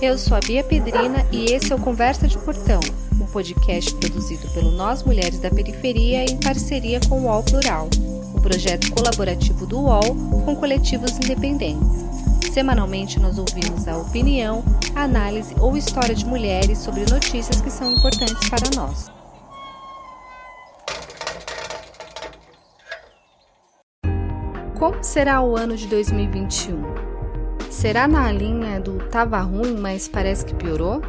Eu sou a Bia Pedrina e esse é o Conversa de Portão, um podcast produzido pelo Nós Mulheres da Periferia em parceria com o UOL Plural, um projeto colaborativo do UOL com coletivos independentes. Semanalmente nós ouvimos a opinião, a análise ou história de mulheres sobre notícias que são importantes para nós. Como será o ano de 2021? Será na linha do tava ruim, mas parece que piorou?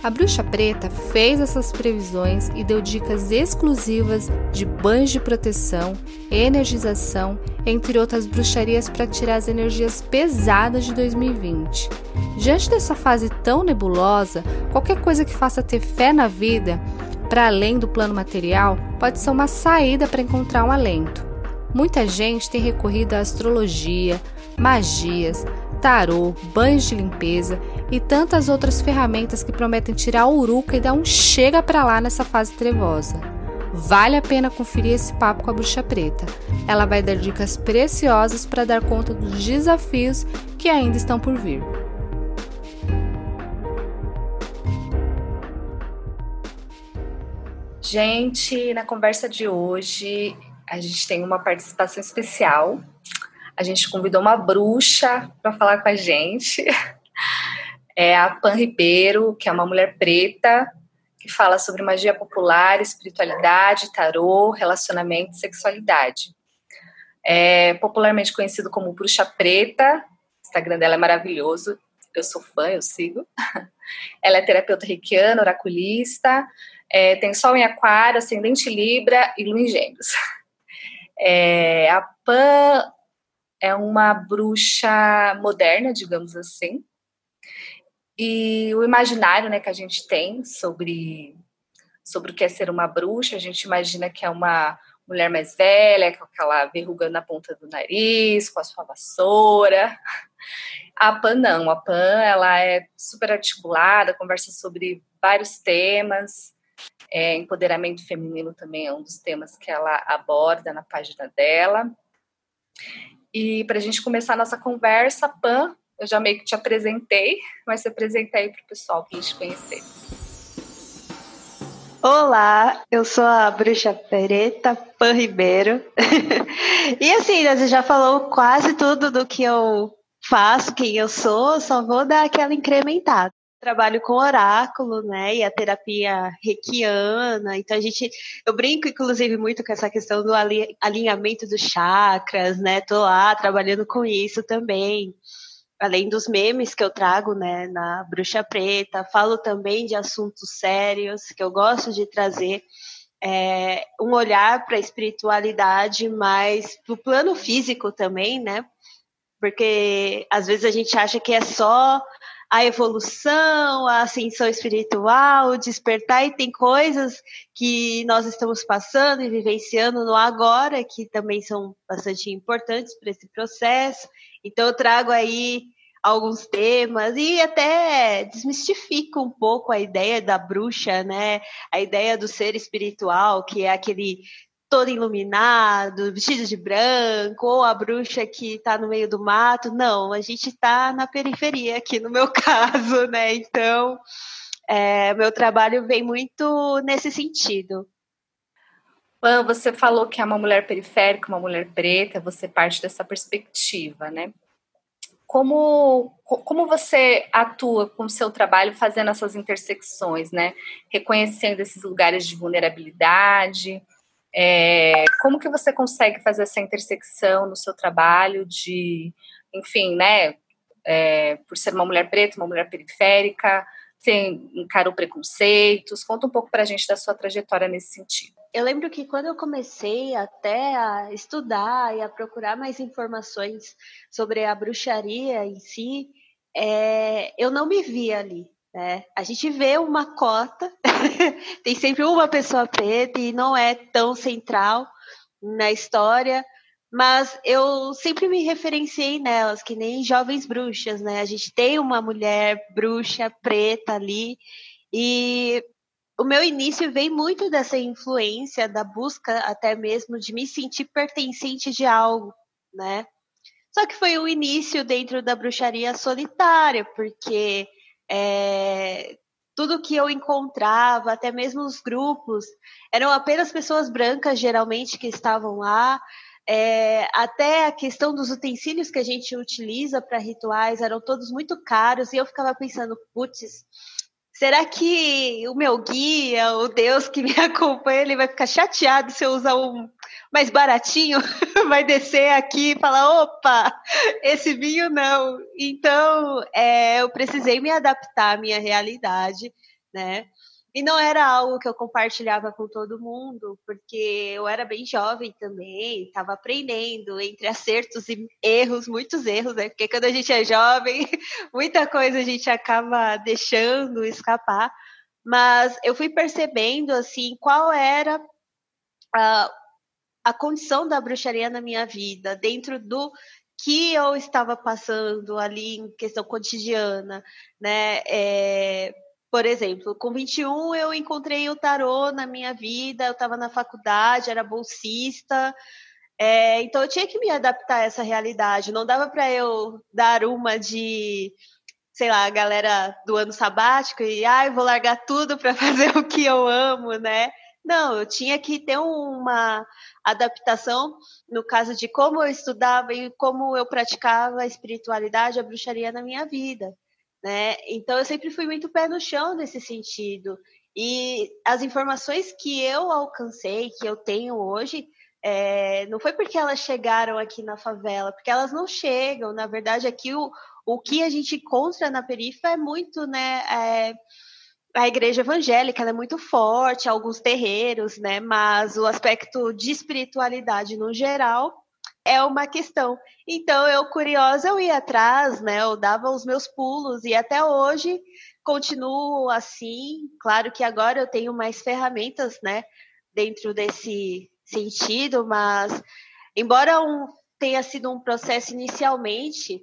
A Bruxa Preta fez essas previsões e deu dicas exclusivas de banhos de proteção, energização, entre outras bruxarias para tirar as energias pesadas de 2020. Diante dessa fase tão nebulosa, qualquer coisa que faça ter fé na vida, para além do plano material, pode ser uma saída para encontrar um alento. Muita gente tem recorrido à astrologia, magias, tarô, banhos de limpeza e tantas outras ferramentas que prometem tirar o uruca e dar um chega para lá nessa fase trevosa. Vale a pena conferir esse papo com a Bruxa Preta. Ela vai dar dicas preciosas para dar conta dos desafios que ainda estão por vir. Gente, na conversa de hoje a gente tem uma participação especial a gente convidou uma bruxa para falar com a gente. É a Pan Ribeiro, que é uma mulher preta, que fala sobre magia popular, espiritualidade, tarô, relacionamento e sexualidade. É popularmente conhecido como Bruxa Preta. O Instagram dela é maravilhoso. Eu sou fã, eu sigo. Ela é terapeuta reikiana, oraculista, é, tem sol em aquário, ascendente libra e lua em gêmeos. É, a Pan é uma bruxa moderna, digamos assim. E o imaginário né, que a gente tem sobre, sobre o que é ser uma bruxa, a gente imagina que é uma mulher mais velha, com aquela verruga na ponta do nariz, com a sua vassoura. A Pan não, a Pan ela é super articulada, conversa sobre vários temas. É, empoderamento feminino também é um dos temas que ela aborda na página dela. E para a gente começar a nossa conversa, Pan, eu já meio que te apresentei, mas se apresenta aí para o pessoal a gente conhecer. Olá, eu sou a Bruxa Pereta Pan Ribeiro. e assim, você já falou quase tudo do que eu faço, quem eu sou, só vou dar aquela incrementada trabalho com oráculo, né, e a terapia reikiana, então a gente, eu brinco inclusive muito com essa questão do alinhamento dos chakras, né, tô lá trabalhando com isso também, além dos memes que eu trago, né, na Bruxa Preta, falo também de assuntos sérios que eu gosto de trazer, é, um olhar para a espiritualidade, mas para o plano físico também, né, porque às vezes a gente acha que é só a evolução, a ascensão espiritual, o despertar, e tem coisas que nós estamos passando e vivenciando no agora, que também são bastante importantes para esse processo. Então, eu trago aí alguns temas e até desmistifico um pouco a ideia da bruxa, né? A ideia do ser espiritual, que é aquele todo iluminado, vestido de branco, ou a bruxa que está no meio do mato. Não, a gente está na periferia aqui, no meu caso, né? Então, é, meu trabalho vem muito nesse sentido. Pan, você falou que é uma mulher periférica, uma mulher preta, você parte dessa perspectiva, né? Como, como você atua com o seu trabalho fazendo essas intersecções, né? Reconhecendo esses lugares de vulnerabilidade, é, como que você consegue fazer essa intersecção no seu trabalho de, enfim, né, é, por ser uma mulher preta, uma mulher periférica, tem encarou preconceitos? Conta um pouco para a gente da sua trajetória nesse sentido. Eu lembro que quando eu comecei até a estudar e a procurar mais informações sobre a bruxaria em si, é, eu não me via ali. Né? A gente vê uma cota, tem sempre uma pessoa preta e não é tão central na história, mas eu sempre me referenciei nelas, que nem jovens bruxas, né? A gente tem uma mulher bruxa preta ali e o meu início vem muito dessa influência da busca até mesmo de me sentir pertencente de algo, né? Só que foi o início dentro da bruxaria solitária, porque É, tudo que eu encontrava, até mesmo os grupos, eram apenas pessoas brancas, geralmente, que estavam lá. É, até a questão dos utensílios que a gente utiliza para rituais eram todos muito caros, e eu ficava pensando, putz, será que o meu guia, o Deus que me acompanha, ele vai ficar chateado se eu usar um mais baratinho? vai descer aqui e falar, opa, esse vinho não. Então, é, eu precisei me adaptar à minha realidade, né? E não era algo que eu compartilhava com todo mundo, porque eu era bem jovem também, estava aprendendo entre acertos e erros, muitos erros, né? Porque quando a gente é jovem, muita coisa a gente acaba deixando escapar. Mas eu fui percebendo, assim, qual era a, a condição da bruxaria na minha vida, dentro do que eu estava passando ali em questão cotidiana, né? É, por exemplo, com 21 eu encontrei o tarô na minha vida, eu estava na faculdade, era bolsista, é, então eu tinha que me adaptar a essa realidade. Não dava para eu dar uma de, sei lá, a galera do ano sabático e, ah, eu vou largar tudo para fazer o que eu amo, né? Não, eu tinha que ter uma adaptação no caso de como eu estudava e como eu praticava a espiritualidade, a bruxaria na minha vida né? Então eu sempre fui muito pé no chão nesse sentido. E as informações que eu alcancei, que eu tenho hoje, é, não foi porque elas chegaram aqui na favela, porque elas não chegam. Na verdade, aqui o, o que a gente encontra na periferia é muito, né? É, a igreja evangélica é muito forte, alguns terreiros, né? Mas o aspecto de espiritualidade no geral é uma questão. Então, eu curiosa, eu ia atrás, né? Eu dava os meus pulos e até hoje continuo assim. Claro que agora eu tenho mais ferramentas, né? Dentro desse sentido, mas embora um, tenha sido um processo inicialmente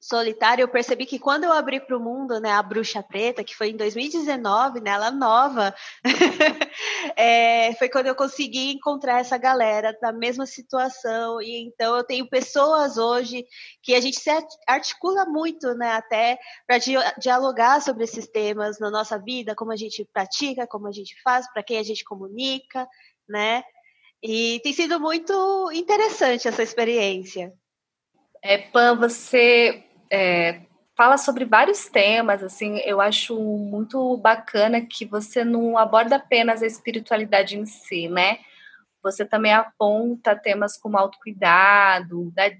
solitária, eu percebi que quando eu abri para o mundo, né, a Bruxa Preta, que foi em 2019, né, ela nova, é, foi quando eu consegui encontrar essa galera na mesma situação. E então eu tenho pessoas hoje que a gente se articula muito, né, até para dialogar sobre esses temas na nossa vida, como a gente pratica, como a gente faz, para quem a gente comunica, né? E tem sido muito interessante essa experiência. É, Pan, você é, fala sobre vários temas, assim, eu acho muito bacana que você não aborda apenas a espiritualidade em si, né? Você também aponta temas como autocuidado, dá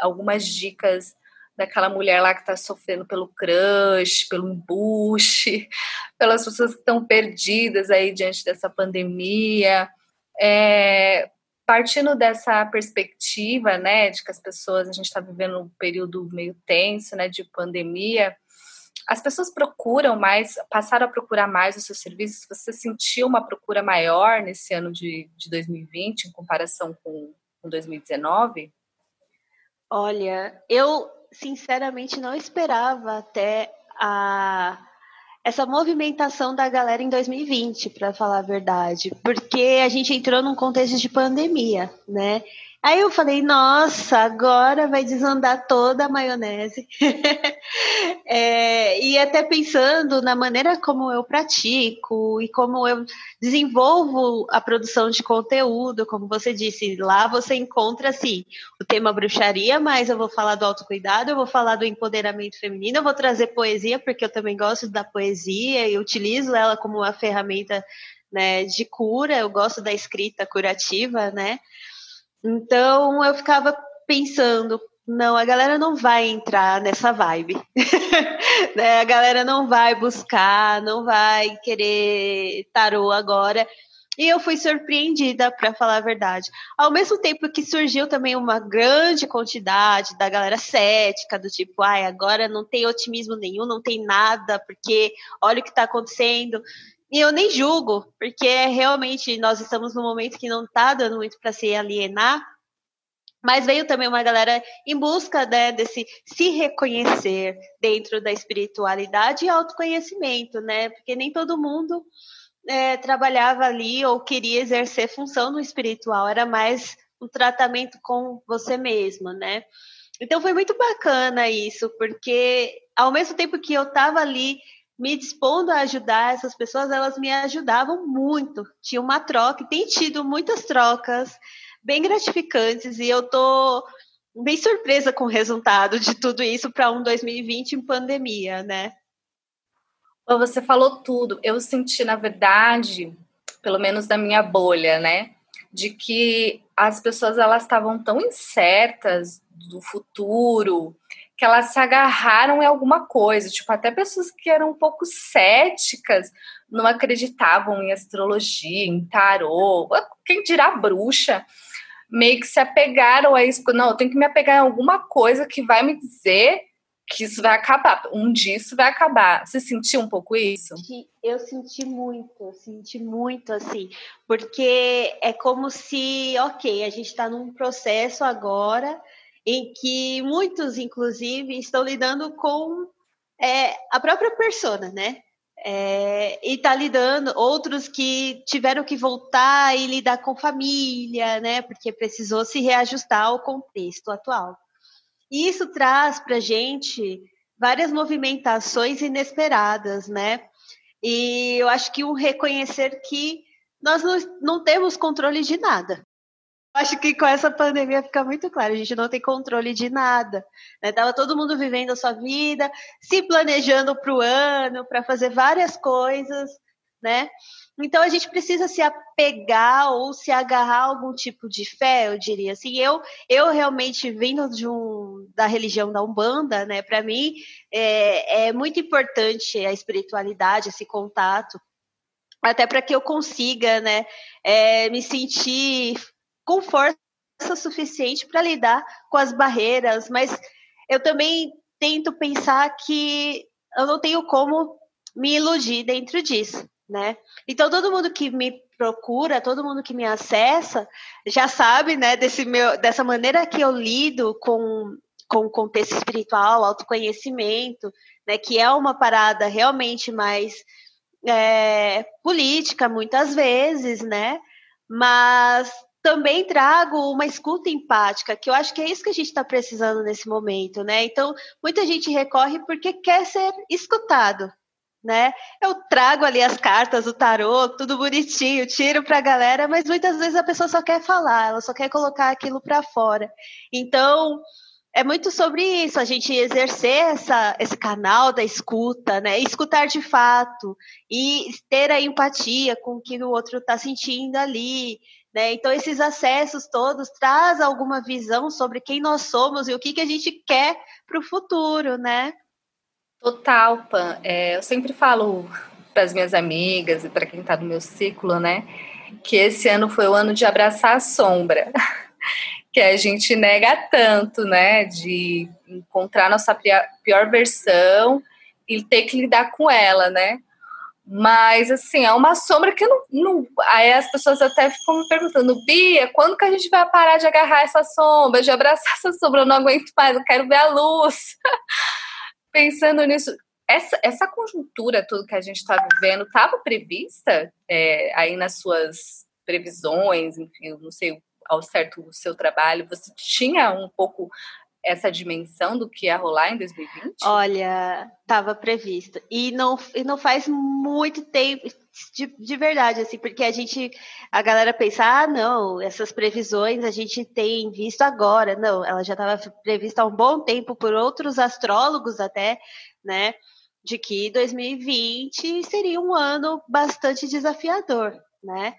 algumas dicas daquela mulher lá que está sofrendo pelo crush, pelo embuste, pelas pessoas que estão perdidas aí diante dessa pandemia. É, partindo dessa perspectiva, né, de que as pessoas, a gente está vivendo um período meio tenso, né, de pandemia, as pessoas procuram mais, passaram a procurar mais os seus serviços. Você sentiu uma procura maior nesse ano de, de 2020 em comparação com, com 2019? Olha, eu sinceramente não esperava até a essa movimentação da galera em 2020, para falar a verdade, porque a gente entrou num contexto de pandemia, né? Aí eu falei, nossa, agora vai desandar toda a maionese. é, e até pensando na maneira como eu pratico e como eu desenvolvo a produção de conteúdo, como você disse, lá você encontra assim, o tema bruxaria, mas eu vou falar do autocuidado, eu vou falar do empoderamento feminino, eu vou trazer poesia, porque eu também gosto da poesia e utilizo ela como uma ferramenta né, de cura, eu gosto da escrita curativa, né? Então eu ficava pensando, não, a galera não vai entrar nessa vibe. né? A galera não vai buscar, não vai querer tarô agora. E eu fui surpreendida, para falar a verdade. Ao mesmo tempo que surgiu também uma grande quantidade da galera cética, do tipo, ai, agora não tem otimismo nenhum, não tem nada, porque olha o que está acontecendo. E eu nem julgo, porque realmente nós estamos num momento que não está dando muito para se alienar, mas veio também uma galera em busca né, desse se reconhecer dentro da espiritualidade e autoconhecimento, né? Porque nem todo mundo é, trabalhava ali ou queria exercer função no espiritual, era mais um tratamento com você mesmo, né? Então foi muito bacana isso, porque ao mesmo tempo que eu estava ali me dispondo a ajudar essas pessoas, elas me ajudavam muito. Tinha uma troca, e tem tido muitas trocas bem gratificantes, e eu tô bem surpresa com o resultado de tudo isso para um 2020 em pandemia, né? Você falou tudo. Eu senti, na verdade, pelo menos da minha bolha, né, de que as pessoas elas estavam tão incertas do futuro que elas se agarraram em alguma coisa, tipo até pessoas que eram um pouco céticas não acreditavam em astrologia, em tarô, quem dirá bruxa, meio que se apegaram a isso, não, eu tenho que me apegar em alguma coisa que vai me dizer que isso vai acabar, um dia isso vai acabar. Você sentiu um pouco isso? Eu senti muito, senti muito assim, porque é como se, ok, a gente está num processo agora em que muitos, inclusive, estão lidando com é, a própria persona, né? É, e tá lidando, outros que tiveram que voltar e lidar com família, né? Porque precisou se reajustar ao contexto atual. E isso traz para a gente várias movimentações inesperadas, né? E eu acho que um reconhecer que nós não, não temos controle de nada. Acho que com essa pandemia fica muito claro, a gente não tem controle de nada. Né? Tava todo mundo vivendo a sua vida, se planejando para o ano, para fazer várias coisas, né? Então a gente precisa se apegar ou se agarrar a algum tipo de fé, eu diria assim. Eu, eu realmente vindo de um, da religião da Umbanda, né? Para mim é, é muito importante a espiritualidade, esse contato, até para que eu consiga, né? É, me sentir com força suficiente para lidar com as barreiras, mas eu também tento pensar que eu não tenho como me iludir dentro disso né? Então todo mundo que me procura, todo mundo que me acessa, já sabe, né, desse meu, dessa maneira que eu lido com com o contexto espiritual, autoconhecimento, né, que é uma parada realmente mais é, política, muitas vezes, né? Mas também trago uma escuta empática, que eu acho que é isso que a gente está precisando nesse momento, né? Então, muita gente recorre porque quer ser escutado, né? Eu trago ali as cartas, o tarô, tudo bonitinho, tiro para a galera, mas muitas vezes a pessoa só quer falar, ela só quer colocar aquilo para fora. Então, é muito sobre isso, a gente exercer essa, esse canal da escuta, né? Escutar de fato e ter a empatia com o que o outro está sentindo ali, né? Então, esses acessos todos traz alguma visão sobre quem nós somos e o que, que a gente quer para o futuro, né? Total, Pan. É, eu sempre falo para as minhas amigas e para quem está no meu ciclo, né, que esse ano foi o ano de abraçar a sombra, que a gente nega tanto, né, de encontrar nossa pior versão e ter que lidar com ela, né? Mas, assim, é uma sombra que não, não. Aí as pessoas até ficam me perguntando, Bia, quando que a gente vai parar de agarrar essa sombra, de abraçar essa sombra? Eu não aguento mais, eu quero ver a luz. pensando nisso, essa, essa conjuntura, tudo que a gente está vivendo, estava prevista é, aí nas suas previsões, enfim, não sei ao certo o seu trabalho, você tinha um pouco essa dimensão do que ia rolar em 2020? Olha, estava previsto. E não, e não faz muito tempo, de, de, verdade, assim, porque a gente, a galera pensa, ah, não, essas previsões a gente tem visto agora. Não, ela já estava prevista há um bom tempo por outros astrólogos até, né? De que 2020 seria um ano bastante desafiador, né?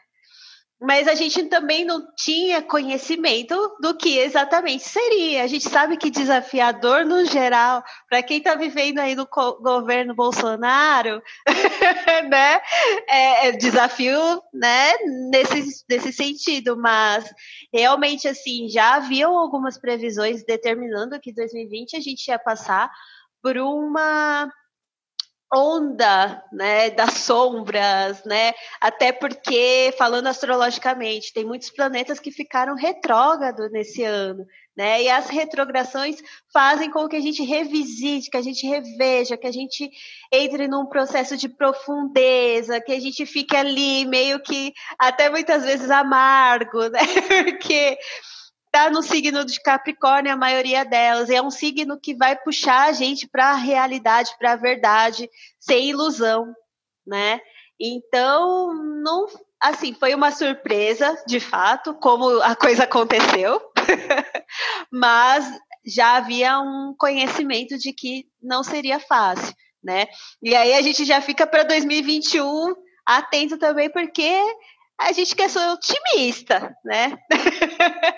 Mas a gente também não tinha conhecimento do que exatamente seria. A gente sabe que desafiador no geral, para quem está vivendo aí no governo Bolsonaro, né, é, é, desafio, né, nesse, nesse sentido, mas realmente assim, já haviam algumas previsões determinando que 2020 a gente ia passar por uma onda, né, das sombras, né? Até porque falando astrologicamente, tem muitos planetas que ficaram retrógrados nesse ano, né? E as retrogradações fazem com que a gente revisite, que a gente reveja, que a gente entre num processo de profundeza, que a gente fique ali meio que até muitas vezes amargo, né? Porque está no signo de Capricórnio, a maioria delas. É um signo que vai puxar a gente para a realidade, para a verdade, sem ilusão, né? Então, não, assim, foi uma surpresa, de fato, como a coisa aconteceu, mas já havia um conhecimento de que não seria fácil, né? E aí a gente já fica para 2021 atento também, porque a gente quer ser otimista, né?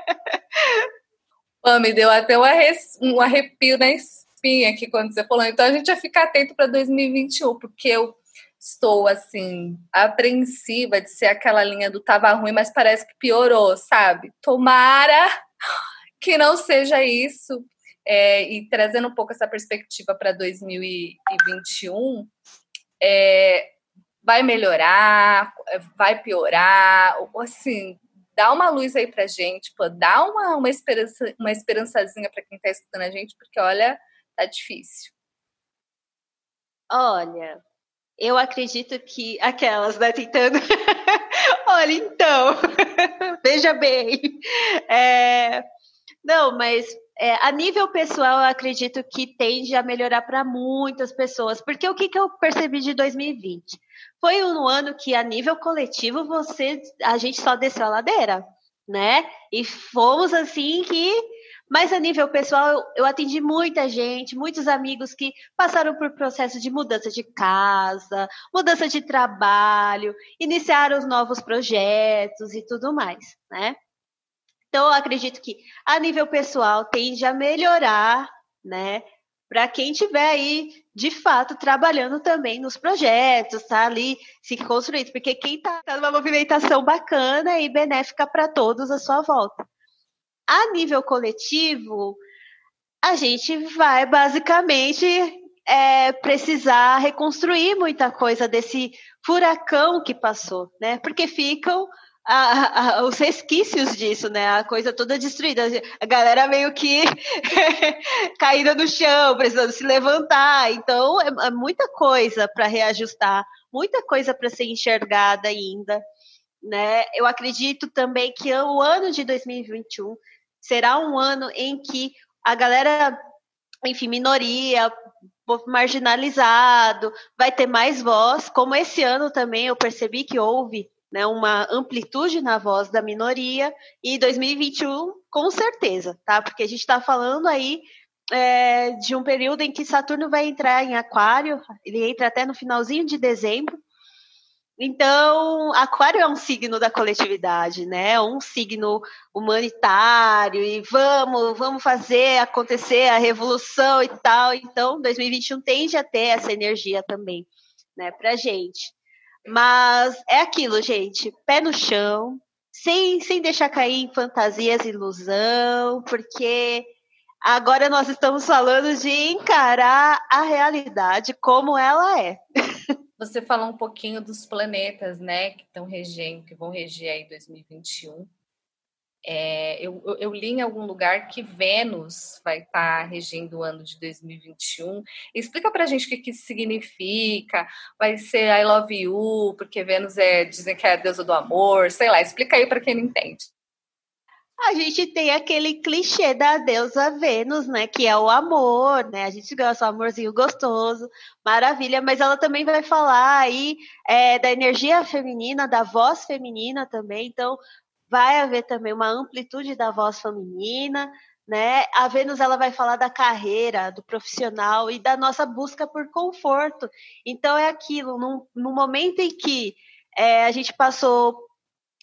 Me deu até um arrepio na espinha aqui quando você falou. Então a gente vai ficar atento para 2021, porque eu estou assim apreensiva de ser aquela linha do tava ruim, mas parece que piorou, sabe? Tomara que não seja isso. É, e trazendo um pouco essa perspectiva para 2021, é, vai melhorar, vai piorar, assim, dá uma luz aí pra gente, pô, dá uma, uma, esperança, uma esperançazinha para quem está escutando a gente, porque olha, tá difícil. Olha, eu acredito que aquelas, né, tentando. Olha, então, veja bem. É... Não, mas é, a nível pessoal, eu acredito que tende a melhorar para muitas pessoas. Porque o que, que eu percebi de 2020? Foi um ano que, a nível coletivo, você, a gente só desceu a ladeira, né? E fomos assim que mas a nível pessoal, eu, atendi muita gente, muitos amigos que passaram por processo de mudança de casa, mudança de trabalho, iniciaram os novos projetos e tudo mais, né? Então, eu acredito que a nível pessoal tende a melhorar, né? Para quem estiver aí, de fato, trabalhando também nos projetos, tá ali se construindo, porque quem está tá numa movimentação bacana e benéfica para todos à sua volta. A nível coletivo, a gente vai basicamente é, precisar reconstruir muita coisa desse furacão que passou, né? Porque ficam a, a, os resquícios disso, né? A coisa toda destruída. A galera meio que caída no chão, precisando se levantar. Então, é, é muita coisa para reajustar, muita coisa para ser enxergada ainda. Né? Eu acredito também que o ano de 2021 será um ano em que a galera, enfim, minoria, povo marginalizado, vai ter mais voz, como esse ano também eu percebi que houve né, uma amplitude na voz da minoria, e 2021, com certeza, tá? Porque a gente está falando aí é, de um período em que Saturno vai entrar em Aquário, ele entra até no finalzinho de dezembro, então, Aquário é um signo da coletividade, né? Um signo humanitário e vamos, vamos fazer acontecer a revolução e tal. Então, 2021 tende a ter essa energia também, né, pra gente. Mas é aquilo, gente, pé no chão, sem, sem deixar cair em fantasias e ilusão, porque agora nós estamos falando de encarar a realidade como ela é. Você falou um pouquinho dos planetas, né, que estão regendo, que vão reger aí 2021. É, eu, eu, li em algum lugar que Vênus vai estar tá regendo o ano de 2021. Explica para a gente o que, que isso significa. Vai ser I love you, porque Vênus é, dizem que é a deusa do amor, sei lá, explica aí para quem não entende a gente tem aquele clichê da deusa Vênus, né? Que é o amor, né? A gente gosta do amorzinho gostoso, maravilha, mas ela também vai falar aí é, da energia feminina, da voz feminina também, então vai haver também uma amplitude da voz feminina, né? A Vênus ela vai falar da carreira, do profissional e da nossa busca por conforto. Então é aquilo, no, momento em que é, a gente passou,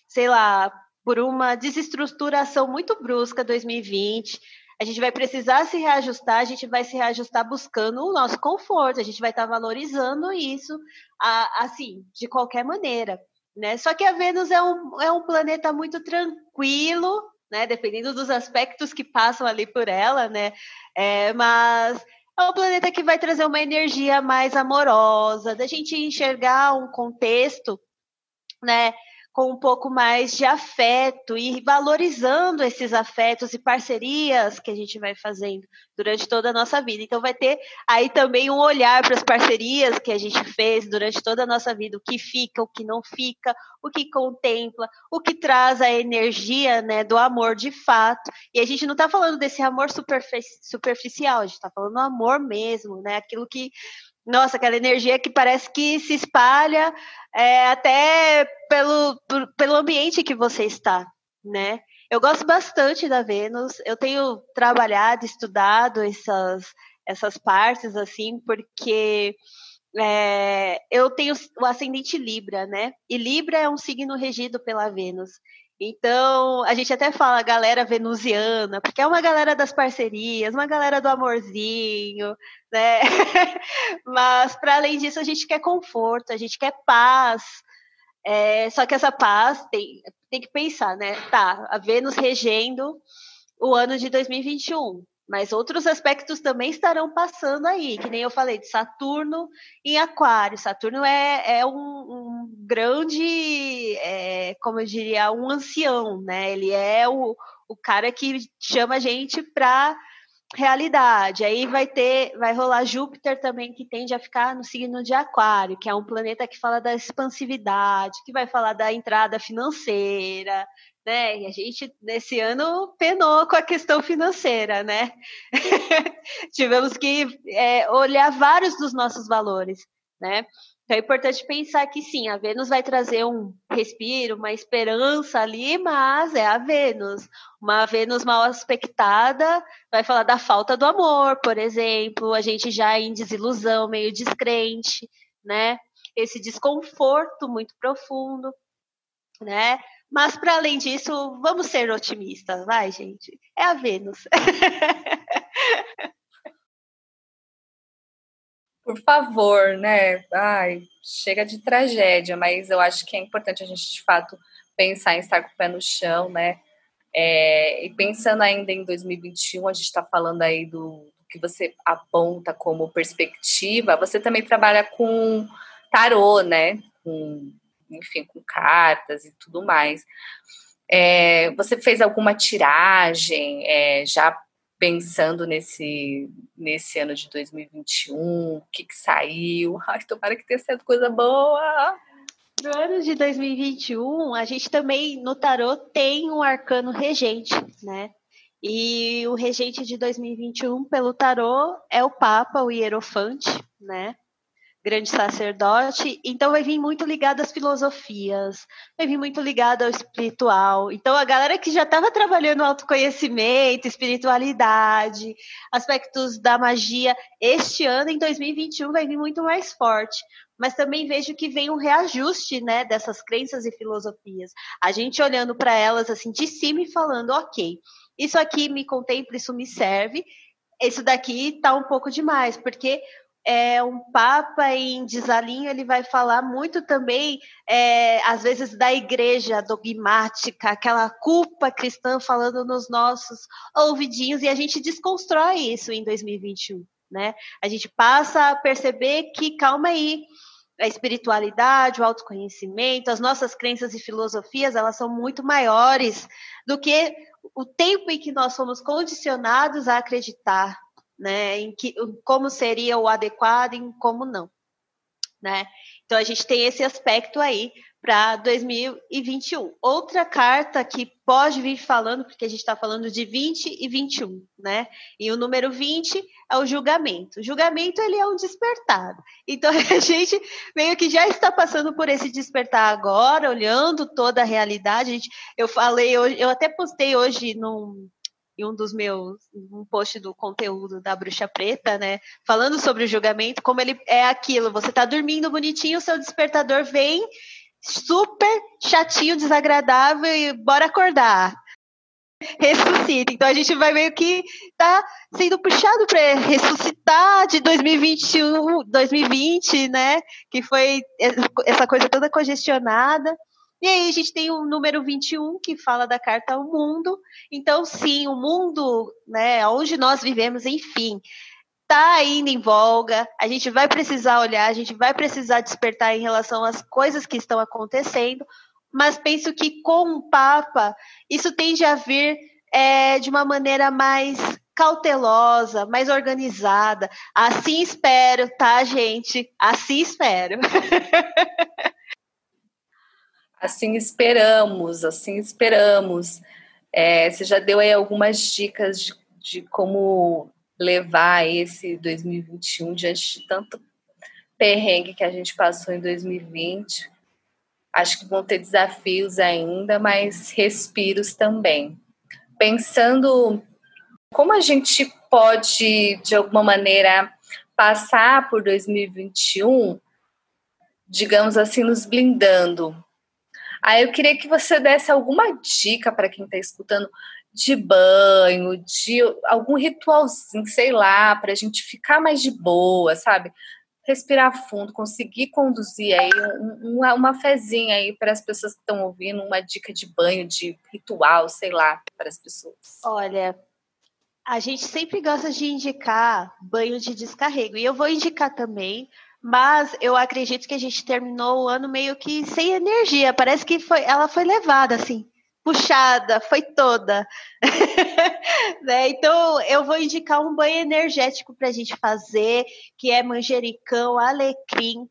sei lá, por uma desestruturação muito brusca 2020. A gente vai precisar se reajustar, a gente vai se reajustar buscando o nosso conforto, a gente vai estar valorizando isso, assim, de qualquer maneira. Né? Só que a Vênus é um, é um planeta muito tranquilo, né? Dependendo dos aspectos que passam ali por ela, né? É, mas é um planeta que vai trazer uma energia mais amorosa, da gente enxergar um contexto, né? Com um pouco mais de afeto e valorizando esses afetos e parcerias que a gente vai fazendo durante toda a nossa vida. Então, vai ter aí também um olhar para as parcerias que a gente fez durante toda a nossa vida, o que fica, o que não fica, o que contempla, o que traz a energia né, do amor de fato. E a gente não está falando desse amor superficial, a gente está falando do amor mesmo, né? Aquilo que nossa, aquela energia que parece que se espalha é, até pelo, pelo ambiente que você está, né? Eu gosto bastante da Vênus, eu tenho trabalhado, estudado essas, essas partes, assim, porque é, eu tenho o ascendente Libra, né? E Libra é um signo regido pela Vênus. Então, a gente até fala galera venusiana, porque é uma galera das parcerias, uma galera do amorzinho, né? Mas, para além disso, a gente quer conforto, a gente quer paz. É, só que essa paz tem, tem que pensar, né? Tá, a Vênus regendo o ano de 2021. Mas outros aspectos também estarão passando aí, que nem eu falei, de Saturno em Aquário. Saturno é, é um, um grande, é, como eu diria, um ancião, né? Ele é o, o cara que chama a gente para realidade. Aí vai ter, vai rolar Júpiter também, que tende a ficar no signo de Aquário, que é um planeta que fala da expansividade, que vai falar da entrada financeira, né? E a gente, nesse ano, penou com a questão financeira, né? Tivemos que é, olhar vários dos nossos valores, né? Então é importante pensar que sim, a Vênus vai trazer um respiro, uma esperança ali, mas é a Vênus. Uma Vênus mal aspectada vai falar da falta do amor, por exemplo, a gente já em desilusão, meio descrente, né? Esse desconforto muito profundo, né? Mas, para além disso, vamos ser otimistas, vai, gente. É a Vênus. Por favor, né? Ai, chega de tragédia, mas eu acho que é importante a gente, de fato, pensar em estar com o pé no chão, né? É, e pensando ainda em 2021, a gente está falando aí do, que você aponta como perspectiva, você também trabalha com tarô, né? Com enfim, com cartas e tudo mais. É, você fez alguma tiragem é, já pensando nesse, nesse ano de 2021? O que, que saiu? Ai, tomara que tenha sido coisa boa! No ano de 2021, a gente também, no tarô, tem um arcano regente, né? E o regente de 2021, pelo tarô, é o Papa, o Hierofante, né? Grande sacerdote, então vai vir muito ligado às filosofias, vai vir muito ligado ao espiritual. Então a galera que já estava trabalhando autoconhecimento, espiritualidade, aspectos da magia, este ano em 2021 vai vir muito mais forte. Mas também vejo que vem um reajuste, né, dessas crenças e filosofias. A gente olhando para elas assim de cima e falando, ok, isso aqui me contempla, isso me serve. Isso daqui tá um pouco demais, porque é, um papa em desalinho ele vai falar muito também, é, às vezes, da igreja dogmática, aquela culpa cristã falando nos nossos ouvidinhos, e a gente desconstrói isso em 2021, né? A gente passa a perceber que, calma aí, a espiritualidade, o autoconhecimento, as nossas crenças e filosofias, elas são muito maiores do que o tempo em que nós fomos condicionados a acreditar né? Em que, como seria o adequado e como não, né? Então a gente tem esse aspecto aí para 2021. Outra carta que pode vir falando, porque a gente está falando de 20 e 21, né? E o número 20 é o julgamento. O julgamento ele é um despertar. Então a gente meio que já está passando por esse despertar agora, olhando toda a realidade. A gente, eu falei hoje, eu até postei hoje num, em um dos meus, um post do conteúdo da Bruxa Preta, né? Falando sobre o julgamento, como ele é aquilo, você tá dormindo bonitinho, seu despertador vem super chatinho, desagradável e bora acordar. Ressuscita. Então a gente vai meio que tá sendo puxado para ressuscitar de 2021, 2020, né? Que foi essa coisa toda congestionada. E aí a gente tem o número 21 que fala da carta ao mundo. Então, sim, o mundo, né, onde nós vivemos, enfim, está ainda em voga. A gente vai precisar olhar, a gente vai precisar despertar em relação às coisas que estão acontecendo, mas penso que com o Papa isso tende a vir é, de uma maneira mais cautelosa, mais organizada. Assim espero, tá, gente? Assim espero. assim esperamos, assim esperamos. É, você já deu aí algumas dicas de, de como levar esse 2021 diante de tanto perrengue que a gente passou em 2020. Acho que vão ter desafios ainda, mas respiros também. Pensando como a gente pode, de alguma maneira, passar por 2021, digamos assim, nos blindando. Aí eu queria que você desse alguma dica para quem está escutando de banho, de algum ritualzinho, sei lá, para a gente ficar mais de boa, sabe? Respirar fundo, conseguir conduzir aí uma, uma fezinha aí para as pessoas que estão ouvindo, uma dica de banho, de ritual, sei lá, para as pessoas. Olha, a gente sempre gosta de indicar banho de descarrego, e eu vou indicar também mas eu acredito que a gente terminou o ano meio que sem energia. Parece que foi, ela foi levada assim puxada, foi toda. né? Então, eu vou indicar um banho energético para a gente fazer, que é manjericão, alecrim,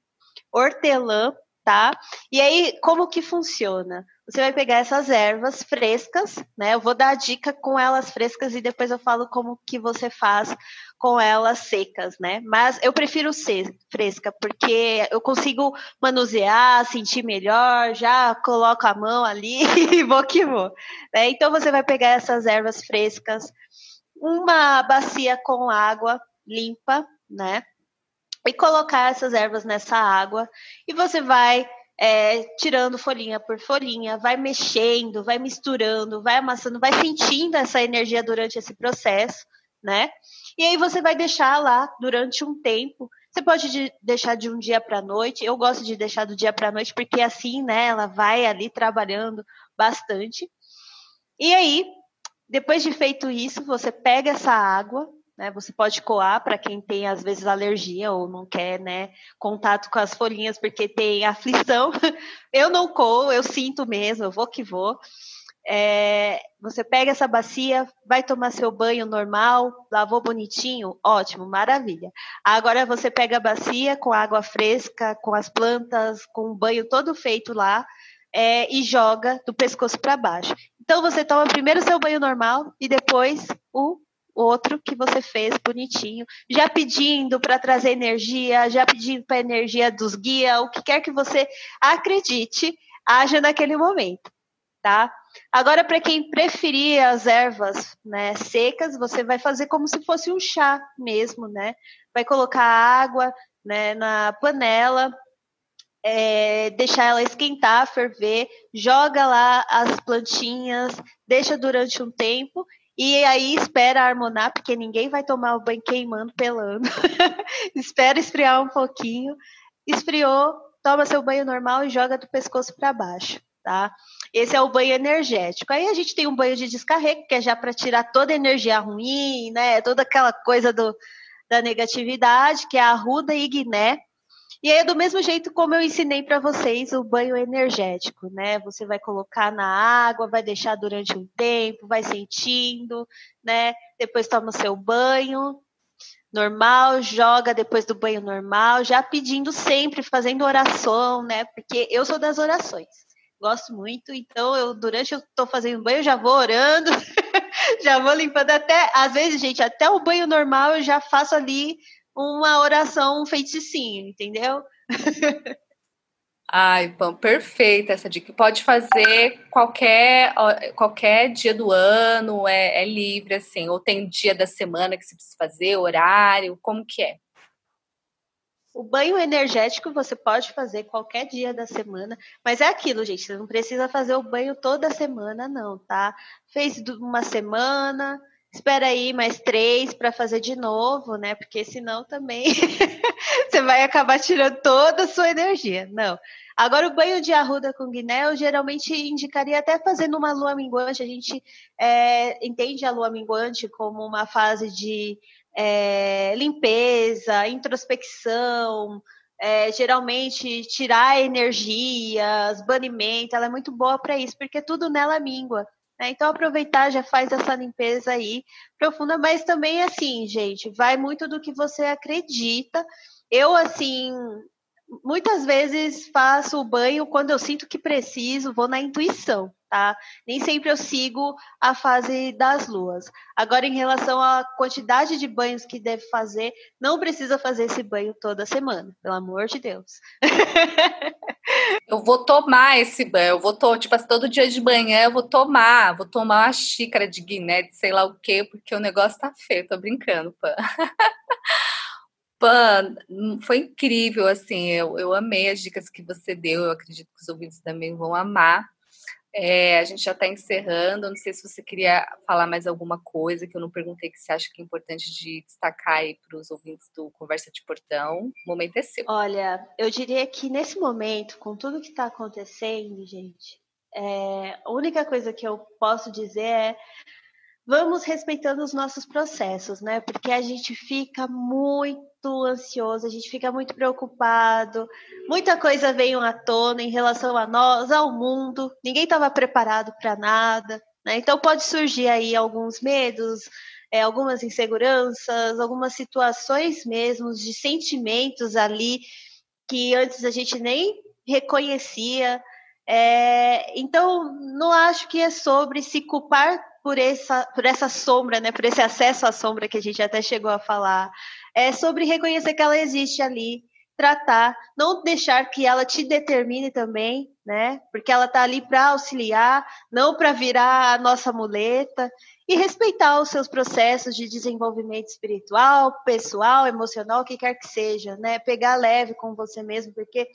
hortelã, tá? E aí, como que funciona? Você vai pegar essas ervas frescas, né? Eu vou dar a dica com elas frescas e depois eu falo como que você faz com elas secas, né? Mas eu prefiro ser fresca, porque eu consigo manusear, sentir melhor, já coloco a mão ali e vou que vou. Né? Então você vai pegar essas ervas frescas, uma bacia com água limpa, né? E colocar essas ervas nessa água e você vai é, tirando folhinha por folhinha, vai mexendo, vai misturando, vai amassando, vai sentindo essa energia durante esse processo, né? E aí você vai deixar lá durante um tempo. Você pode de, deixar de um dia para noite. Eu gosto de deixar do dia para noite porque assim, né, ela vai ali trabalhando bastante. E aí, depois de feito isso, você pega essa água, né? Você pode coar para quem tem às vezes alergia ou não quer, né, contato com as folhinhas porque tem aflição. Eu não coo, eu sinto mesmo, eu vou que vou. É, você pega essa bacia, vai tomar seu banho normal, lavou bonitinho, ótimo, maravilha. Agora você pega a bacia com água fresca, com as plantas, com o banho todo feito lá é, e joga do pescoço para baixo. Então você toma primeiro seu banho normal e depois o outro que você fez bonitinho, já pedindo para trazer energia, já pedindo para energia dos guias, o que quer que você acredite, haja naquele momento, tá? Agora, para quem preferir as ervas né, secas, você vai fazer como se fosse um chá mesmo, né? Vai colocar água né, na panela, é, deixar ela esquentar, ferver, joga lá as plantinhas, deixa durante um tempo e aí espera harmonar, porque ninguém vai tomar o banho queimando, pelando. espera esfriar um pouquinho. Esfriou, toma seu banho normal e joga do pescoço para baixo tá? Esse é o banho energético. Aí a gente tem um banho de descarrego, que é já para tirar toda a energia ruim, né? Toda aquela coisa do, da negatividade, que é a ruda e guiné. E aí, do mesmo jeito como eu ensinei para vocês o banho energético, né? Você vai colocar na água, vai deixar durante um tempo, vai sentindo, né? Depois toma o seu banho normal, joga depois do banho normal, já pedindo sempre, fazendo oração, né? Porque eu sou das orações gosto muito. Então, eu durante eu tô fazendo banho, eu já vou orando, já vou limpando até, às vezes, gente, até o banho normal eu já faço ali uma oração, um feiticinho, entendeu? Ai, Pam, perfeita essa dica. Pode fazer qualquer, qualquer dia do ano, é, é livre, assim, ou tem dia da semana que você precisa fazer, horário, como que é? O banho energético você pode fazer qualquer dia da semana, mas é aquilo, gente, você não precisa fazer o banho toda semana, não, tá? Fez uma semana, espera aí mais três para fazer de novo, né? Porque senão também você vai acabar tirando toda a sua energia. Não. Agora, o banho de arruda com guiné, eu geralmente indicaria até fazer numa lua minguante. A gente é, entende a lua minguante como uma fase de é, limpeza, introspecção, é, geralmente tirar energias, banimento, ela é muito boa para isso, porque tudo nela mingua. Né? Então, aproveitar, já faz essa limpeza aí profunda, mas também, assim, gente, vai muito do que você acredita. Eu, assim, muitas vezes faço o banho quando eu sinto que preciso, vou na intuição, tá? Nem sempre eu sigo a fase das luas. Agora, em relação à quantidade de banhos que deve fazer, não precisa fazer esse banho toda semana, pelo amor de Deus. eu vou tomar esse banho, eu vou to, tipo assim, todo dia de manhã eu vou tomar, vou tomar uma xícara de guiné, de sei lá o quê, porque o negócio tá feio, tô brincando, pã. Pan, foi incrível, assim, eu, eu amei as dicas que você deu, eu acredito que os ouvintes também vão amar. É, a gente já está encerrando, não sei se você queria falar mais alguma coisa que eu não perguntei que você acha que é importante de destacar aí para os ouvintes do Conversa de Portão. O momento é seu. Olha, eu diria que nesse momento, com tudo que está acontecendo, gente, é, a única coisa que eu posso dizer é vamos respeitando os nossos processos, né? Porque a gente fica muito ansioso, a gente fica muito preocupado, muita coisa veio à tona em relação a nós, ao mundo, ninguém estava preparado para nada, né? Então pode surgir aí alguns medos, é, algumas inseguranças, algumas situações mesmo de sentimentos ali que antes a gente nem reconhecia. É, então, não acho que é sobre se culpar por essa, por essa sombra, né, por esse acesso à sombra que a gente até chegou a falar. É sobre reconhecer que ela existe ali, tratar, não deixar que ela te determine também, né? Porque ela está ali para auxiliar, não para virar a nossa muleta e respeitar os seus processos de desenvolvimento espiritual, pessoal, emocional, o que quer que seja, né? Pegar leve com você mesmo, porque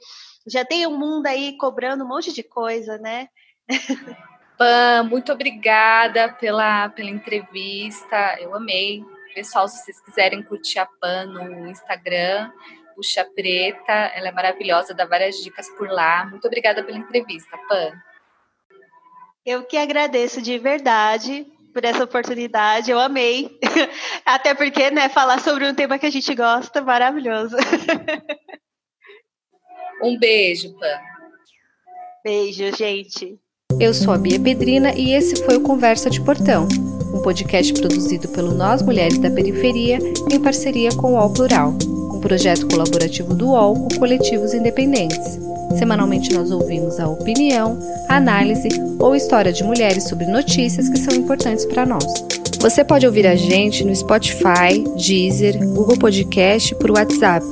já tem um mundo aí cobrando um monte de coisa, né? Pan, muito obrigada pela, pela entrevista. Eu amei. Pessoal, se vocês quiserem curtir a Pan no Instagram, Puxa Preta, ela é maravilhosa, dá várias dicas por lá. Muito obrigada pela entrevista, Pan. Eu que agradeço de verdade por essa oportunidade, eu amei. Até porque, né, falar sobre um tema que a gente gosta, maravilhoso. Um beijo, Pan. Beijo, gente. Eu sou a Bia Pedrina e esse foi o Conversa de Portão, um podcast produzido pelo Nós Mulheres da Periferia em parceria com o UOL Plural, um projeto colaborativo do UOL com coletivos independentes. Semanalmente nós ouvimos a opinião, a análise ou história de mulheres sobre notícias que são importantes para nós. Você pode ouvir a gente no Spotify, Deezer, Google Podcast por WhatsApp.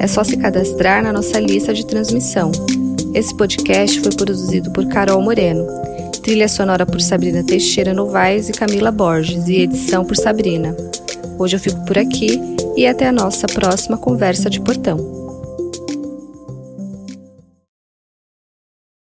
É só se cadastrar na nossa lista de transmissão. Esse podcast foi produzido por Carol Moreno, trilha sonora por Sabrina Teixeira Novaes e Camila Borges e edição por Sabrina. Hoje eu fico por aqui e até a nossa próxima conversa de portão.